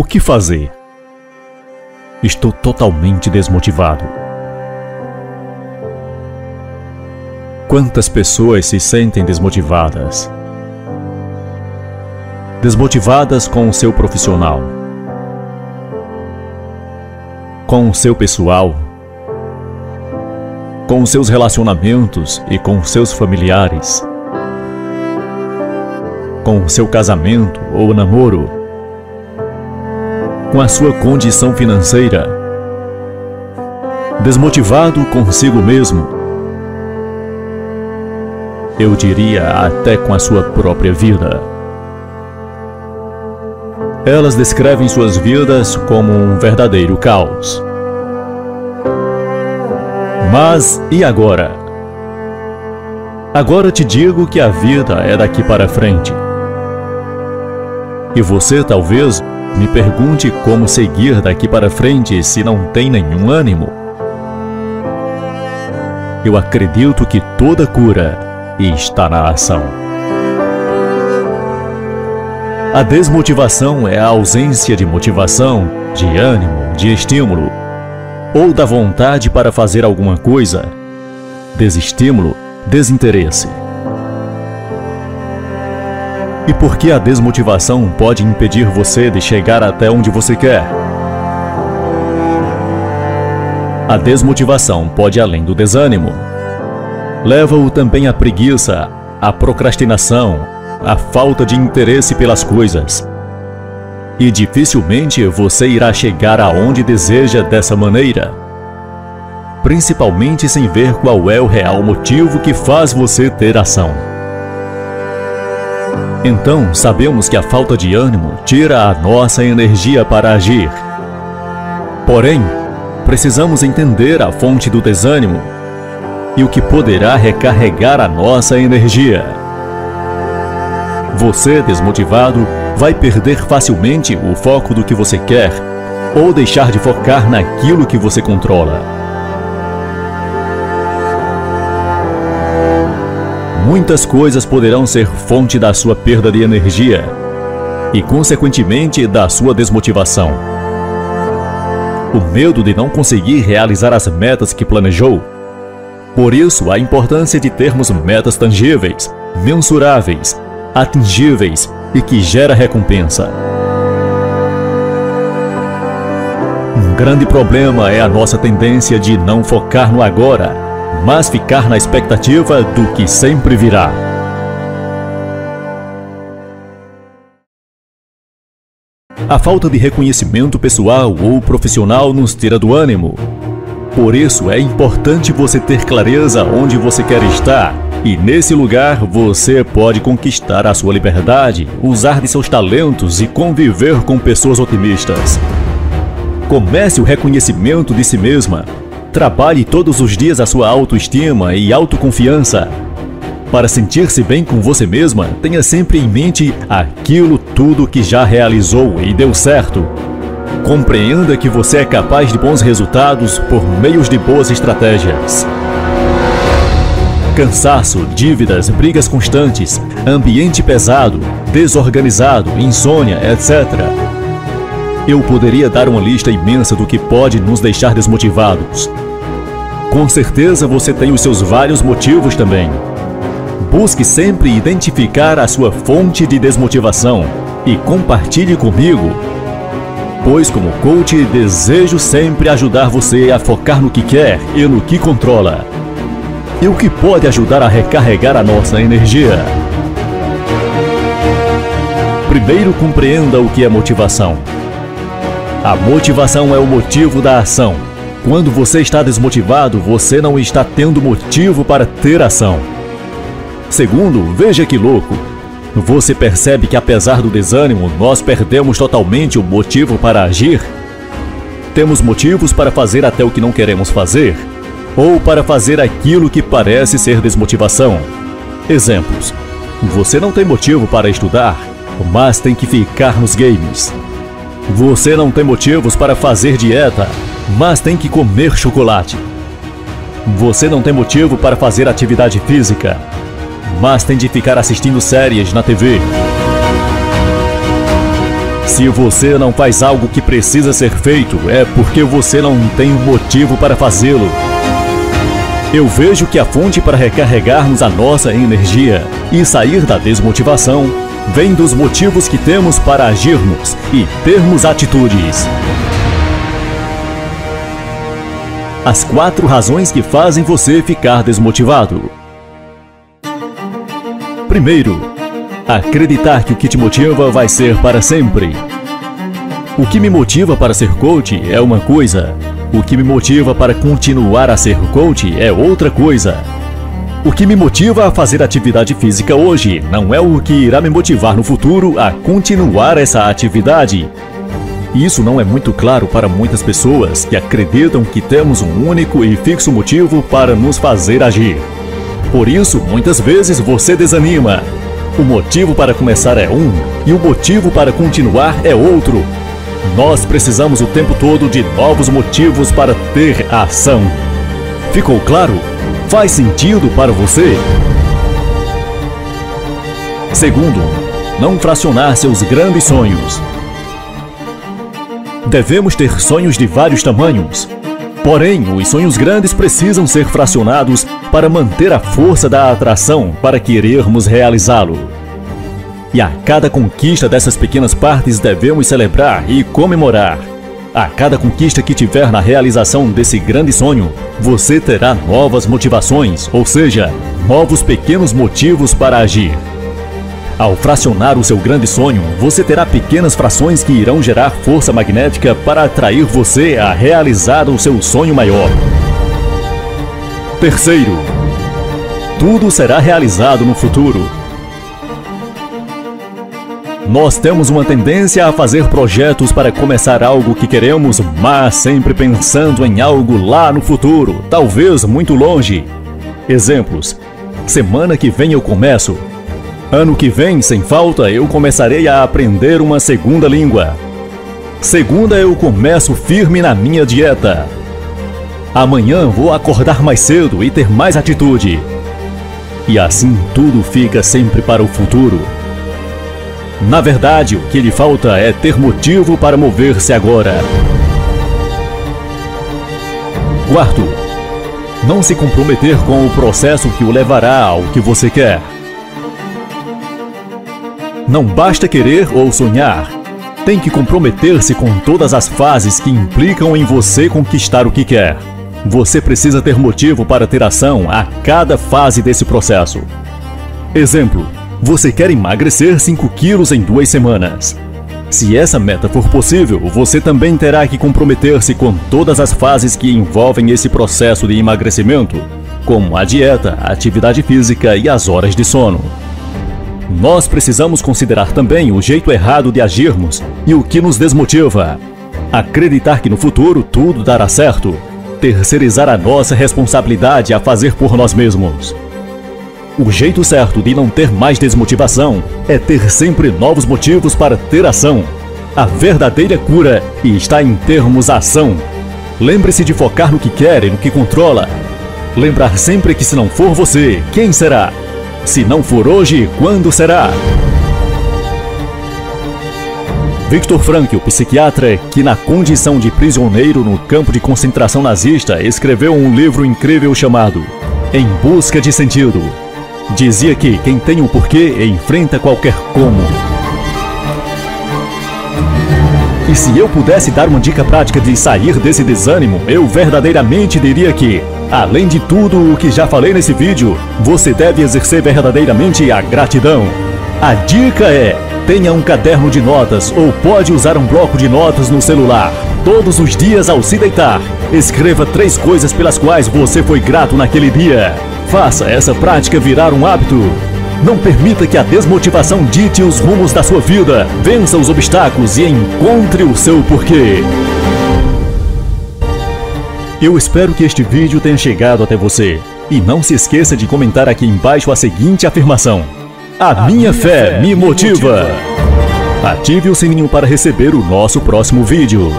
O que fazer? Estou totalmente desmotivado. Quantas pessoas se sentem desmotivadas? Desmotivadas com o seu profissional, com o seu pessoal, com os seus relacionamentos e com os seus familiares, com o seu casamento ou namoro, com a sua condição financeira, desmotivado consigo mesmo. Eu diria até com a sua própria vida. Elas descrevem suas vidas como um verdadeiro caos. Mas e agora? Agora te digo que a vida é daqui para frente. E você talvez me pergunte como seguir daqui para frente se não tem nenhum ânimo. Eu acredito que toda cura está na ação. A desmotivação é a ausência de motivação, de ânimo, de estímulo ou da vontade para fazer alguma coisa. Desestímulo, desinteresse. E por que a desmotivação pode impedir você de chegar até onde você quer? A desmotivação pode além do desânimo. Leva-o também à preguiça, à procrastinação, à falta de interesse pelas coisas, e dificilmente você irá chegar aonde deseja dessa maneira. Principalmente sem ver qual é o real motivo que faz você ter ação. Então, sabemos que a falta de ânimo tira a nossa energia para agir. Porém, precisamos entender a fonte do desânimo e o que poderá recarregar a nossa energia. Você, desmotivado, vai perder facilmente o foco do que você quer ou deixar de focar naquilo que você controla. Muitas coisas poderão ser fonte da sua perda de energia e, consequentemente, da sua desmotivação. O medo de não conseguir realizar as metas que planejou. Por isso, a importância de termos metas tangíveis, mensuráveis, atingíveis e que gera recompensa. Um grande problema é a nossa tendência de não focar no agora, mas ficar na expectativa do que sempre virá. A falta de reconhecimento pessoal ou profissional nos tira do ânimo. Por isso é importante você ter clareza onde você quer estar e nesse lugar você pode conquistar a sua liberdade, usar de seus talentos e conviver com pessoas otimistas. Comece o reconhecimento de si mesma. Trabalhe todos os dias a sua autoestima e autoconfiança. Para sentir-se bem com você mesma, tenha sempre em mente aquilo tudo que já realizou e deu certo. Compreenda que você é capaz de bons resultados por meios de boas estratégias. Cansaço, dívidas, brigas constantes, ambiente pesado, desorganizado, insônia, etc. Eu poderia dar uma lista imensa do que pode nos deixar desmotivados. Com certeza você tem os seus vários motivos também. Busque sempre identificar a sua fonte de desmotivação e compartilhe comigo. Pois, como coach, desejo sempre ajudar você a focar no que quer e no que controla e o que pode ajudar a recarregar a nossa energia. Primeiro, compreenda o que é motivação. A motivação é o motivo da ação. Quando você está desmotivado, você não está tendo motivo para ter ação. Segundo, veja que louco. Você percebe que apesar do desânimo, nós perdemos totalmente o motivo para agir? Temos motivos para fazer até o que não queremos fazer? ou para fazer aquilo que parece ser desmotivação. Exemplos: você não tem motivo para estudar, mas tem que ficar nos games. Você não tem motivos para fazer dieta, mas tem que comer chocolate. Você não tem motivo para fazer atividade física, mas tem de ficar assistindo séries na TV. Se você não faz algo que precisa ser feito, é porque você não tem um motivo para fazê-lo. Eu vejo que a fonte para recarregarmos a nossa energia e sair da desmotivação vem dos motivos que temos para agirmos e termos atitudes. As quatro razões que fazem você ficar desmotivado. Primeiro, acreditar que o que te motiva vai ser para sempre. O que me motiva para ser coach é uma coisa, o que me motiva para continuar a ser coach é outra coisa. O que me motiva a fazer atividade física hoje não é o que irá me motivar no futuro a continuar essa atividade. Isso não é muito claro para muitas pessoas que acreditam que temos um único e fixo motivo para nos fazer agir. Por isso, muitas vezes você desanima. O motivo para começar é um e o motivo para continuar é outro. Nós precisamos o tempo todo de novos motivos para ter ação. Ficou claro? Faz sentido para você? Segundo, não fracionar seus grandes sonhos. Devemos ter sonhos de vários tamanhos. Porém, os sonhos grandes precisam ser fracionados para manter a força da atração para querermos realizá-lo. E a cada conquista dessas pequenas partes devemos celebrar e comemorar. A cada conquista que tiver na realização desse grande sonho, você terá novas motivações, ou seja, novos pequenos motivos para agir. Ao fracionar o seu grande sonho, você terá pequenas frações que irão gerar força magnética para atrair você a realizar o seu sonho maior. Terceiro, tudo será realizado no futuro nós temos uma tendência a fazer projetos para começar algo que queremos, mas sempre pensando em algo lá no futuro, talvez muito longe. Exemplos: semana que vem eu começo. Ano que vem, sem falta, eu começarei a aprender uma segunda língua. Segunda, eu começo firme na minha dieta. Amanhã vou acordar mais cedo e ter mais atitude. E assim tudo fica sempre para o futuro. Na verdade, o que lhe falta é ter motivo para mover-se agora. Quarto, não se comprometer com o processo que o levará ao que você quer. Não basta querer ou sonhar. Tem que comprometer-se com todas as fases que implicam em você conquistar o que quer. Você precisa ter motivo para ter ação a cada fase desse processo. Exemplo: você quer emagrecer 5 quilos em duas semanas. Se essa meta for possível, você também terá que comprometer-se com todas as fases que envolvem esse processo de emagrecimento, como a dieta, a atividade física e as horas de sono. Nós precisamos considerar também o jeito errado de agirmos e o que nos desmotiva. Acreditar que no futuro tudo dará certo. Terceirizar a nossa responsabilidade a fazer por nós mesmos. O jeito certo de não ter mais desmotivação é ter sempre novos motivos para ter ação. A verdadeira cura está em termos ação. Lembre-se de focar no que quer e no que controla. Lembrar sempre que se não for você, quem será? Se não for hoje, quando será? Viktor Frankl, psiquiatra que, na condição de prisioneiro no campo de concentração nazista, escreveu um livro incrível chamado Em Busca de Sentido. Dizia que quem tem um porquê enfrenta qualquer como. E se eu pudesse dar uma dica prática de sair desse desânimo, eu verdadeiramente diria que, além de tudo o que já falei nesse vídeo, você deve exercer verdadeiramente a gratidão. A dica é: tenha um caderno de notas ou pode usar um bloco de notas no celular. Todos os dias ao se deitar, escreva três coisas pelas quais você foi grato naquele dia. Faça essa prática virar um hábito. Não permita que a desmotivação dite os rumos da sua vida. Vença os obstáculos e encontre o seu porquê. Eu espero que este vídeo tenha chegado até você. E não se esqueça de comentar aqui embaixo a seguinte afirmação: A, a minha, minha, fé, fé me motiva. motiva. Ative o sininho para receber o nosso próximo vídeo.